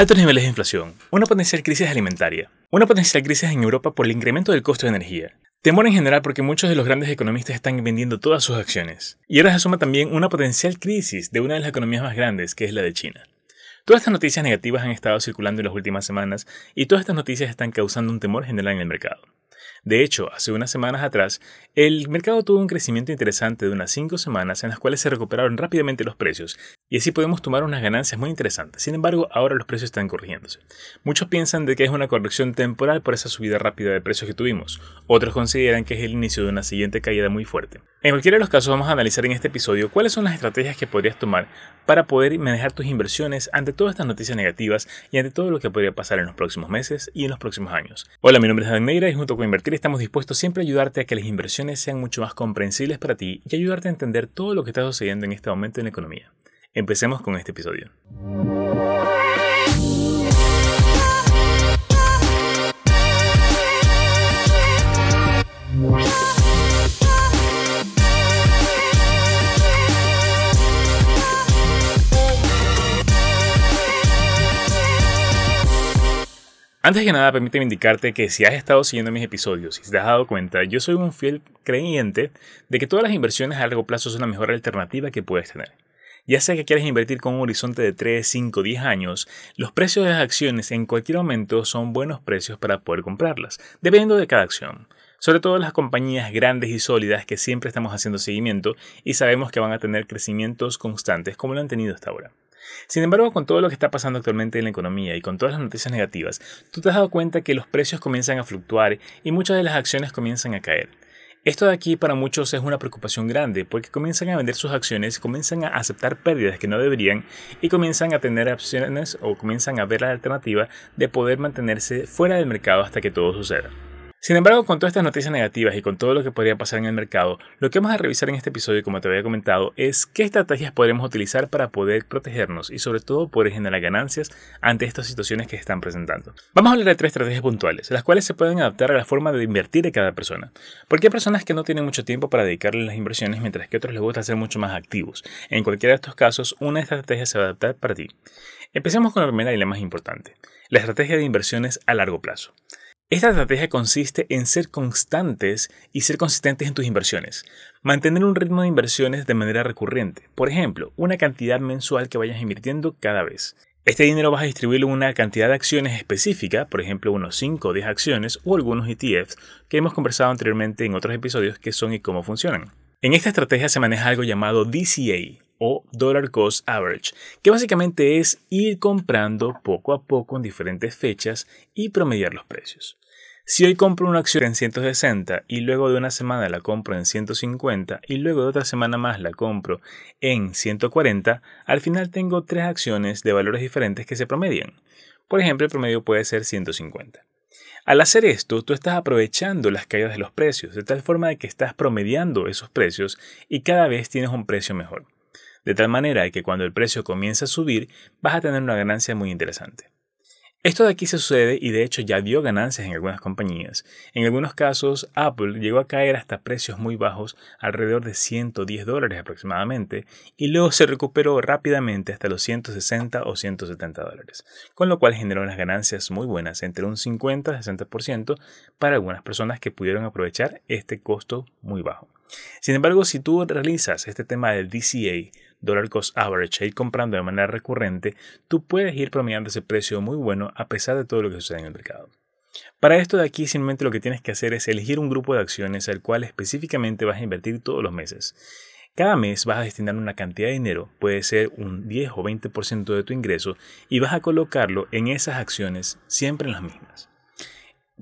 Altos niveles de inflación, una potencial crisis alimentaria, una potencial crisis en Europa por el incremento del costo de energía, temor en general porque muchos de los grandes economistas están vendiendo todas sus acciones, y ahora se suma también una potencial crisis de una de las economías más grandes, que es la de China. Todas estas noticias negativas han estado circulando en las últimas semanas y todas estas noticias están causando un temor general en el mercado. De hecho, hace unas semanas atrás, el mercado tuvo un crecimiento interesante de unas 5 semanas en las cuales se recuperaron rápidamente los precios y así podemos tomar unas ganancias muy interesantes. Sin embargo, ahora los precios están corrigiéndose. Muchos piensan de que es una corrección temporal por esa subida rápida de precios que tuvimos. Otros consideran que es el inicio de una siguiente caída muy fuerte. En cualquiera de los casos vamos a analizar en este episodio cuáles son las estrategias que podrías tomar para poder manejar tus inversiones ante todas estas noticias negativas y ante todo lo que podría pasar en los próximos meses y en los próximos años. Hola, mi nombre es Dan Neira y junto con Invertir estamos dispuestos siempre a ayudarte a que las inversiones sean mucho más comprensibles para ti y ayudarte a entender todo lo que está sucediendo en este momento en la economía. Empecemos con este episodio. Antes que nada, permíteme indicarte que si has estado siguiendo mis episodios y si te has dado cuenta, yo soy un fiel creyente de que todas las inversiones a largo plazo son la mejor alternativa que puedes tener. Ya sea que quieras invertir con un horizonte de 3, 5, 10 años, los precios de las acciones en cualquier momento son buenos precios para poder comprarlas, dependiendo de cada acción. Sobre todo las compañías grandes y sólidas que siempre estamos haciendo seguimiento y sabemos que van a tener crecimientos constantes como lo han tenido hasta ahora. Sin embargo, con todo lo que está pasando actualmente en la economía y con todas las noticias negativas, tú te has dado cuenta que los precios comienzan a fluctuar y muchas de las acciones comienzan a caer. Esto de aquí para muchos es una preocupación grande porque comienzan a vender sus acciones, comienzan a aceptar pérdidas que no deberían y comienzan a tener opciones o comienzan a ver la alternativa de poder mantenerse fuera del mercado hasta que todo suceda. Sin embargo, con todas estas noticias negativas y con todo lo que podría pasar en el mercado, lo que vamos a revisar en este episodio, como te había comentado, es qué estrategias podemos utilizar para poder protegernos y sobre todo poder generar ganancias ante estas situaciones que se están presentando. Vamos a hablar de tres estrategias puntuales, las cuales se pueden adaptar a la forma de invertir de cada persona. Porque hay personas que no tienen mucho tiempo para dedicarle a las inversiones, mientras que a otros les gusta ser mucho más activos. En cualquiera de estos casos, una estrategias se va a adaptar para ti. Empecemos con la primera y la más importante, la estrategia de inversiones a largo plazo. Esta estrategia consiste en ser constantes y ser consistentes en tus inversiones. Mantener un ritmo de inversiones de manera recurrente. Por ejemplo, una cantidad mensual que vayas invirtiendo cada vez. Este dinero vas a distribuirlo en una cantidad de acciones específica, por ejemplo unos 5 o 10 acciones o algunos ETFs que hemos conversado anteriormente en otros episodios que son y cómo funcionan. En esta estrategia se maneja algo llamado DCA o Dollar Cost Average, que básicamente es ir comprando poco a poco en diferentes fechas y promediar los precios. Si hoy compro una acción en 160 y luego de una semana la compro en 150 y luego de otra semana más la compro en 140, al final tengo tres acciones de valores diferentes que se promedian. Por ejemplo, el promedio puede ser 150. Al hacer esto, tú estás aprovechando las caídas de los precios, de tal forma de que estás promediando esos precios y cada vez tienes un precio mejor de tal manera que cuando el precio comience a subir vas a tener una ganancia muy interesante. Esto de aquí se sucede y de hecho ya dio ganancias en algunas compañías. En algunos casos, Apple llegó a caer hasta precios muy bajos, alrededor de 110 dólares aproximadamente, y luego se recuperó rápidamente hasta los 160 o 170 dólares, con lo cual generó unas ganancias muy buenas, entre un 50 y 60% para algunas personas que pudieron aprovechar este costo muy bajo. Sin embargo, si tú realizas este tema del DCA, Dollar Cost Average, e ir comprando de manera recurrente, tú puedes ir promediando ese precio muy bueno a pesar de todo lo que sucede en el mercado. Para esto de aquí simplemente lo que tienes que hacer es elegir un grupo de acciones al cual específicamente vas a invertir todos los meses. Cada mes vas a destinar una cantidad de dinero, puede ser un 10 o 20% de tu ingreso, y vas a colocarlo en esas acciones siempre en las mismas.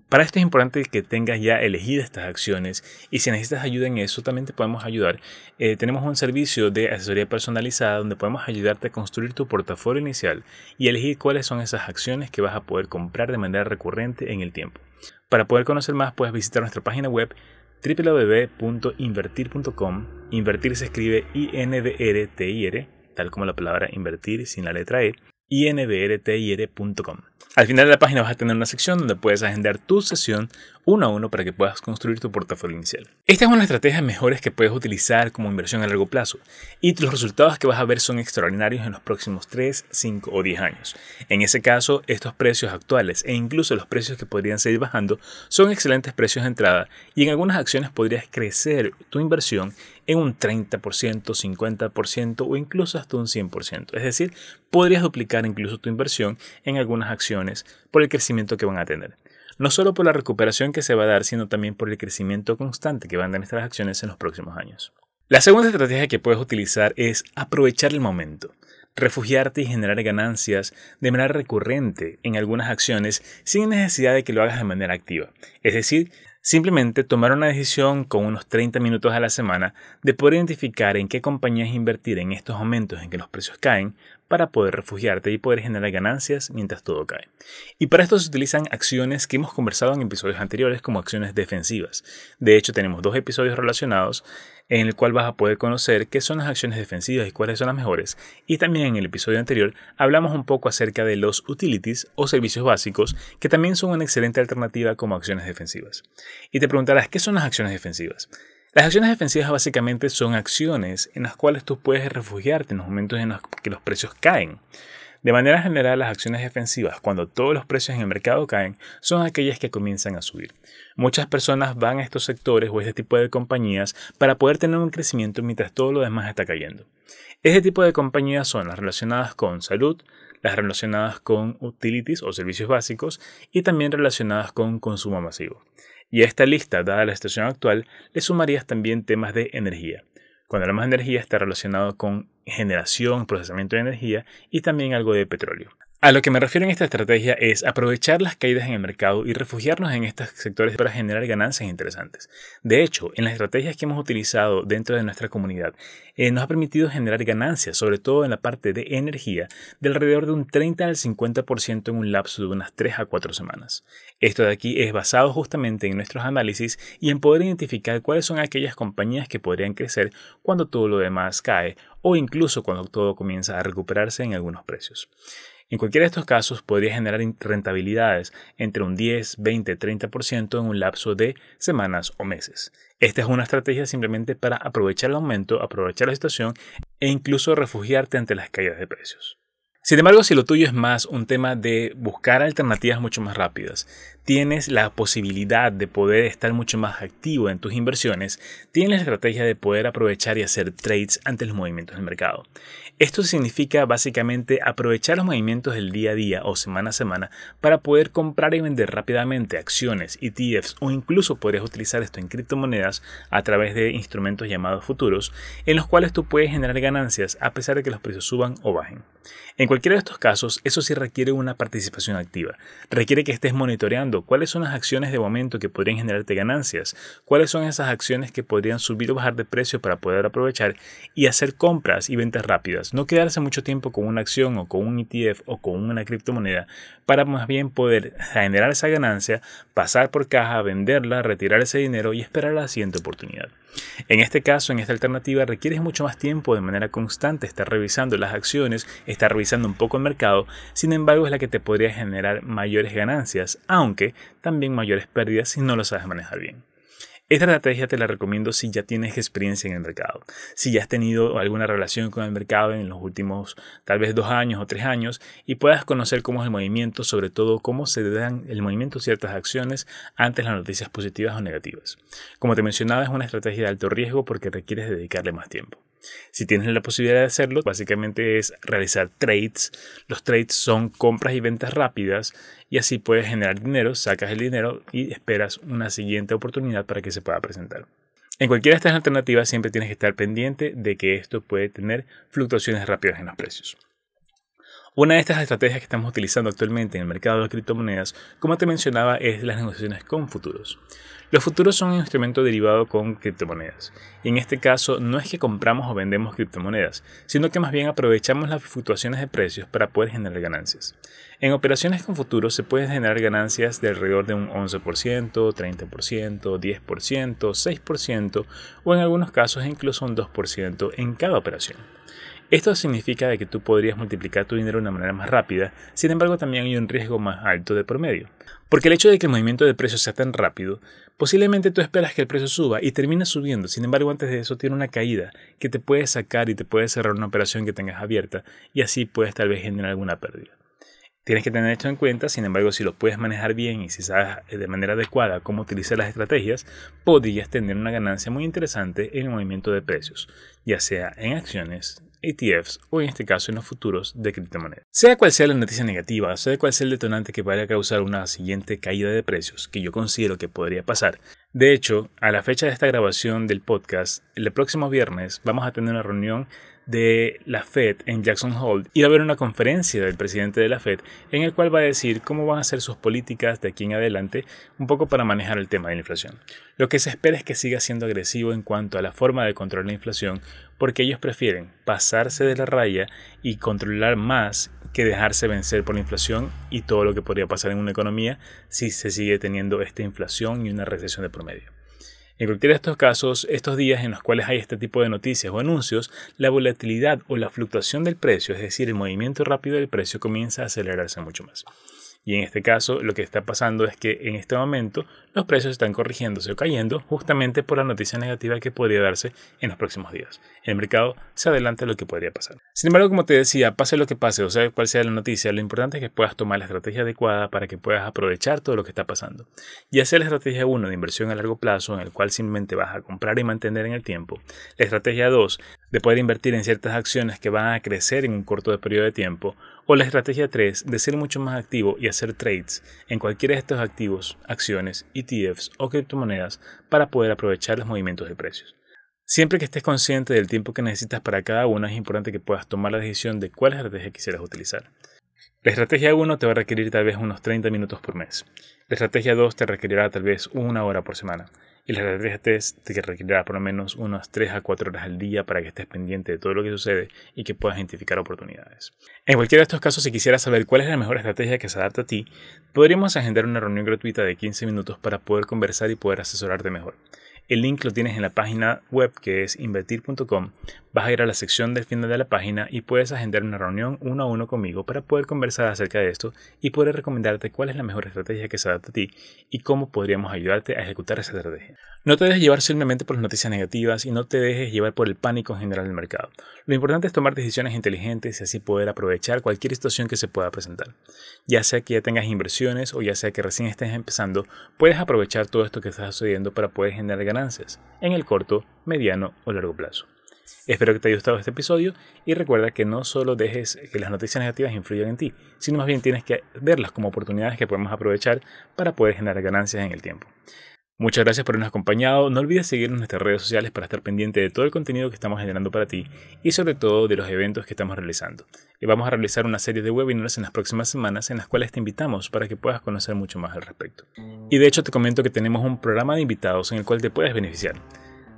Para esto es importante que tengas ya elegidas estas acciones y si necesitas ayuda en eso también te podemos ayudar. Eh, tenemos un servicio de asesoría personalizada donde podemos ayudarte a construir tu portafolio inicial y elegir cuáles son esas acciones que vas a poder comprar de manera recurrente en el tiempo. Para poder conocer más puedes visitar nuestra página web www.invertir.com. Invertir se escribe I-N-V-R-T-I-R, tal como la palabra invertir sin la letra E inbrtir.com. Al final de la página vas a tener una sección donde puedes agendar tu sesión uno a uno para que puedas construir tu portafolio inicial. Esta es una estrategias mejores que puedes utilizar como inversión a largo plazo y los resultados que vas a ver son extraordinarios en los próximos 3, 5 o 10 años. En ese caso, estos precios actuales e incluso los precios que podrían seguir bajando son excelentes precios de entrada y en algunas acciones podrías crecer tu inversión en un 30%, 50% o incluso hasta un 100%. Es decir, podrías duplicar incluso tu inversión en algunas acciones por el crecimiento que van a tener no solo por la recuperación que se va a dar, sino también por el crecimiento constante que van a dar estas acciones en los próximos años. La segunda estrategia que puedes utilizar es aprovechar el momento, refugiarte y generar ganancias de manera recurrente en algunas acciones sin necesidad de que lo hagas de manera activa. Es decir, Simplemente tomar una decisión con unos 30 minutos a la semana de poder identificar en qué compañías invertir en estos momentos en que los precios caen para poder refugiarte y poder generar ganancias mientras todo cae. Y para esto se utilizan acciones que hemos conversado en episodios anteriores como acciones defensivas. De hecho, tenemos dos episodios relacionados en el cual vas a poder conocer qué son las acciones defensivas y cuáles son las mejores. Y también en el episodio anterior hablamos un poco acerca de los utilities o servicios básicos que también son una excelente alternativa como acciones defensivas. Y te preguntarás, ¿qué son las acciones defensivas? Las acciones defensivas básicamente son acciones en las cuales tú puedes refugiarte en los momentos en los que los precios caen. De manera general, las acciones defensivas, cuando todos los precios en el mercado caen, son aquellas que comienzan a subir. Muchas personas van a estos sectores o este tipo de compañías para poder tener un crecimiento mientras todo lo demás está cayendo. Este tipo de compañías son las relacionadas con salud, las relacionadas con utilities o servicios básicos y también relacionadas con consumo masivo. Y a esta lista, dada la situación actual, le sumarías también temas de energía. Cuando hablamos de energía está relacionado con generación, procesamiento de energía y también algo de petróleo. A lo que me refiero en esta estrategia es aprovechar las caídas en el mercado y refugiarnos en estos sectores para generar ganancias interesantes. De hecho, en las estrategias que hemos utilizado dentro de nuestra comunidad, eh, nos ha permitido generar ganancias, sobre todo en la parte de energía, de alrededor de un 30 al 50% en un lapso de unas 3 a 4 semanas. Esto de aquí es basado justamente en nuestros análisis y en poder identificar cuáles son aquellas compañías que podrían crecer cuando todo lo demás cae o incluso cuando todo comienza a recuperarse en algunos precios. En cualquiera de estos casos podría generar rentabilidades entre un 10, 20, 30% en un lapso de semanas o meses. Esta es una estrategia simplemente para aprovechar el aumento, aprovechar la situación e incluso refugiarte ante las caídas de precios. Sin embargo, si lo tuyo es más un tema de buscar alternativas mucho más rápidas, tienes la posibilidad de poder estar mucho más activo en tus inversiones, tienes la estrategia de poder aprovechar y hacer trades ante los movimientos del mercado. Esto significa básicamente aprovechar los movimientos del día a día o semana a semana para poder comprar y vender rápidamente acciones, ETFs o incluso podrías utilizar esto en criptomonedas a través de instrumentos llamados futuros, en los cuales tú puedes generar ganancias a pesar de que los precios suban o bajen. En cualquiera de estos casos, eso sí requiere una participación activa. Requiere que estés monitoreando cuáles son las acciones de momento que podrían generarte ganancias, cuáles son esas acciones que podrían subir o bajar de precio para poder aprovechar y hacer compras y ventas rápidas. No quedarse mucho tiempo con una acción o con un ETF o con una criptomoneda para más bien poder generar esa ganancia, pasar por caja, venderla, retirar ese dinero y esperar la siguiente oportunidad. En este caso, en esta alternativa, requieres mucho más tiempo de manera constante estar revisando las acciones, estar revisando un poco el mercado, sin embargo es la que te podría generar mayores ganancias, aunque también mayores pérdidas si no lo sabes manejar bien. Esta estrategia te la recomiendo si ya tienes experiencia en el mercado, si ya has tenido alguna relación con el mercado en los últimos tal vez dos años o tres años y puedas conocer cómo es el movimiento, sobre todo cómo se dan el movimiento ciertas acciones ante las noticias positivas o negativas. Como te mencionaba, es una estrategia de alto riesgo porque requieres dedicarle más tiempo. Si tienes la posibilidad de hacerlo, básicamente es realizar trades. Los trades son compras y ventas rápidas y así puedes generar dinero, sacas el dinero y esperas una siguiente oportunidad para que se pueda presentar. En cualquiera de estas alternativas siempre tienes que estar pendiente de que esto puede tener fluctuaciones rápidas en los precios. Una de estas estrategias que estamos utilizando actualmente en el mercado de criptomonedas, como te mencionaba, es las negociaciones con futuros. Los futuros son un instrumento derivado con criptomonedas. Y en este caso no es que compramos o vendemos criptomonedas, sino que más bien aprovechamos las fluctuaciones de precios para poder generar ganancias. En operaciones con futuros se pueden generar ganancias de alrededor de un 11%, 30%, 10%, 6% o en algunos casos incluso un 2% en cada operación. Esto significa que tú podrías multiplicar tu dinero de una manera más rápida, sin embargo también hay un riesgo más alto de promedio. Porque el hecho de que el movimiento de precios sea tan rápido, posiblemente tú esperas que el precio suba y termine subiendo, sin embargo antes de eso tiene una caída que te puede sacar y te puede cerrar una operación que tengas abierta y así puedes tal vez generar alguna pérdida. Tienes que tener esto en cuenta, sin embargo, si lo puedes manejar bien y si sabes de manera adecuada cómo utilizar las estrategias, podrías tener una ganancia muy interesante en el movimiento de precios, ya sea en acciones, ETFs o en este caso en los futuros de criptomonedas. Sea cual sea la noticia negativa, sea cual sea el detonante que vaya a causar una siguiente caída de precios, que yo considero que podría pasar. De hecho, a la fecha de esta grabación del podcast, el próximo viernes vamos a tener una reunión de la Fed en Jackson Hole y va a haber una conferencia del presidente de la Fed en el cual va a decir cómo van a ser sus políticas de aquí en adelante un poco para manejar el tema de la inflación. Lo que se espera es que siga siendo agresivo en cuanto a la forma de controlar la inflación porque ellos prefieren pasarse de la raya y controlar más que dejarse vencer por la inflación y todo lo que podría pasar en una economía si se sigue teniendo esta inflación y una recesión de promedio. En cualquiera de estos casos, estos días en los cuales hay este tipo de noticias o anuncios, la volatilidad o la fluctuación del precio, es decir, el movimiento rápido del precio, comienza a acelerarse mucho más. Y en este caso lo que está pasando es que en este momento los precios están corrigiéndose o cayendo justamente por la noticia negativa que podría darse en los próximos días. El mercado se adelanta a lo que podría pasar. Sin embargo, como te decía, pase lo que pase, o sea, cual sea la noticia, lo importante es que puedas tomar la estrategia adecuada para que puedas aprovechar todo lo que está pasando. Y hacer la estrategia 1 de inversión a largo plazo, en el cual simplemente vas a comprar y mantener en el tiempo. La estrategia 2 de poder invertir en ciertas acciones que van a crecer en un corto periodo de tiempo. O la estrategia 3 de ser mucho más activo y hacer trades en cualquiera de estos activos, acciones, ETFs o criptomonedas para poder aprovechar los movimientos de precios. Siempre que estés consciente del tiempo que necesitas para cada una, es importante que puedas tomar la decisión de cuál estrategia quisieras utilizar. La estrategia 1 te va a requerir tal vez unos 30 minutos por mes. La estrategia 2 te requerirá tal vez una hora por semana. Y la estrategia 3 te requerirá por lo menos unas 3 a 4 horas al día para que estés pendiente de todo lo que sucede y que puedas identificar oportunidades. En cualquiera de estos casos, si quisieras saber cuál es la mejor estrategia que se adapta a ti, podríamos agendar una reunión gratuita de 15 minutos para poder conversar y poder asesorarte mejor. El link lo tienes en la página web que es invertir.com. Vas a ir a la sección del final de la página y puedes agendar una reunión uno a uno conmigo para poder conversar acerca de esto y poder recomendarte cuál es la mejor estrategia que se adapta a ti y cómo podríamos ayudarte a ejecutar esa estrategia. No te dejes llevar simplemente por las noticias negativas y no te dejes llevar por el pánico en general del mercado. Lo importante es tomar decisiones inteligentes y así poder aprovechar cualquier situación que se pueda presentar. Ya sea que ya tengas inversiones o ya sea que recién estés empezando, puedes aprovechar todo esto que está sucediendo para poder generar ganancias en el corto, mediano o largo plazo. Espero que te haya gustado este episodio y recuerda que no solo dejes que las noticias negativas influyan en ti, sino más bien tienes que verlas como oportunidades que podemos aprovechar para poder generar ganancias en el tiempo. Muchas gracias por habernos acompañado. No olvides seguirnos en nuestras redes sociales para estar pendiente de todo el contenido que estamos generando para ti y sobre todo de los eventos que estamos realizando. Y vamos a realizar una serie de webinars en las próximas semanas en las cuales te invitamos para que puedas conocer mucho más al respecto. Y de hecho te comento que tenemos un programa de invitados en el cual te puedes beneficiar.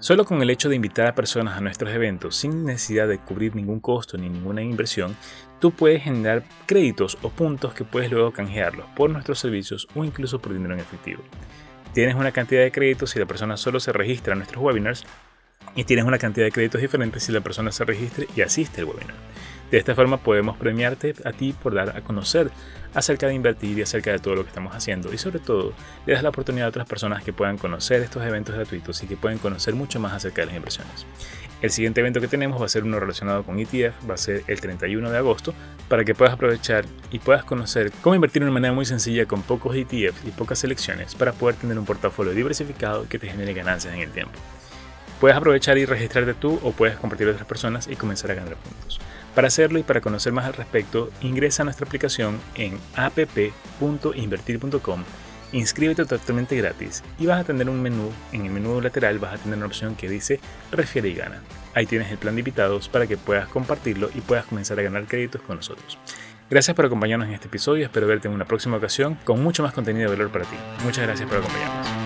Solo con el hecho de invitar a personas a nuestros eventos sin necesidad de cubrir ningún costo ni ninguna inversión, tú puedes generar créditos o puntos que puedes luego canjearlos por nuestros servicios o incluso por dinero en efectivo tienes una cantidad de créditos si la persona solo se registra en nuestros webinars y tienes una cantidad de créditos diferentes si la persona se registra y asiste al webinar. De esta forma podemos premiarte a ti por dar a conocer acerca de invertir y acerca de todo lo que estamos haciendo y sobre todo le das la oportunidad a otras personas que puedan conocer estos eventos gratuitos y que puedan conocer mucho más acerca de las inversiones. El siguiente evento que tenemos va a ser uno relacionado con ETF, va a ser el 31 de agosto, para que puedas aprovechar y puedas conocer cómo invertir de una manera muy sencilla con pocos ETF y pocas selecciones para poder tener un portafolio diversificado que te genere ganancias en el tiempo. Puedes aprovechar y registrarte tú o puedes compartir a otras personas y comenzar a ganar puntos. Para hacerlo y para conocer más al respecto, ingresa a nuestra aplicación en app.invertir.com, inscríbete totalmente gratis y vas a tener un menú, en el menú lateral vas a tener una opción que dice Refiere y gana. Ahí tienes el plan de invitados para que puedas compartirlo y puedas comenzar a ganar créditos con nosotros. Gracias por acompañarnos en este episodio, espero verte en una próxima ocasión con mucho más contenido de valor para ti. Muchas gracias por acompañarnos.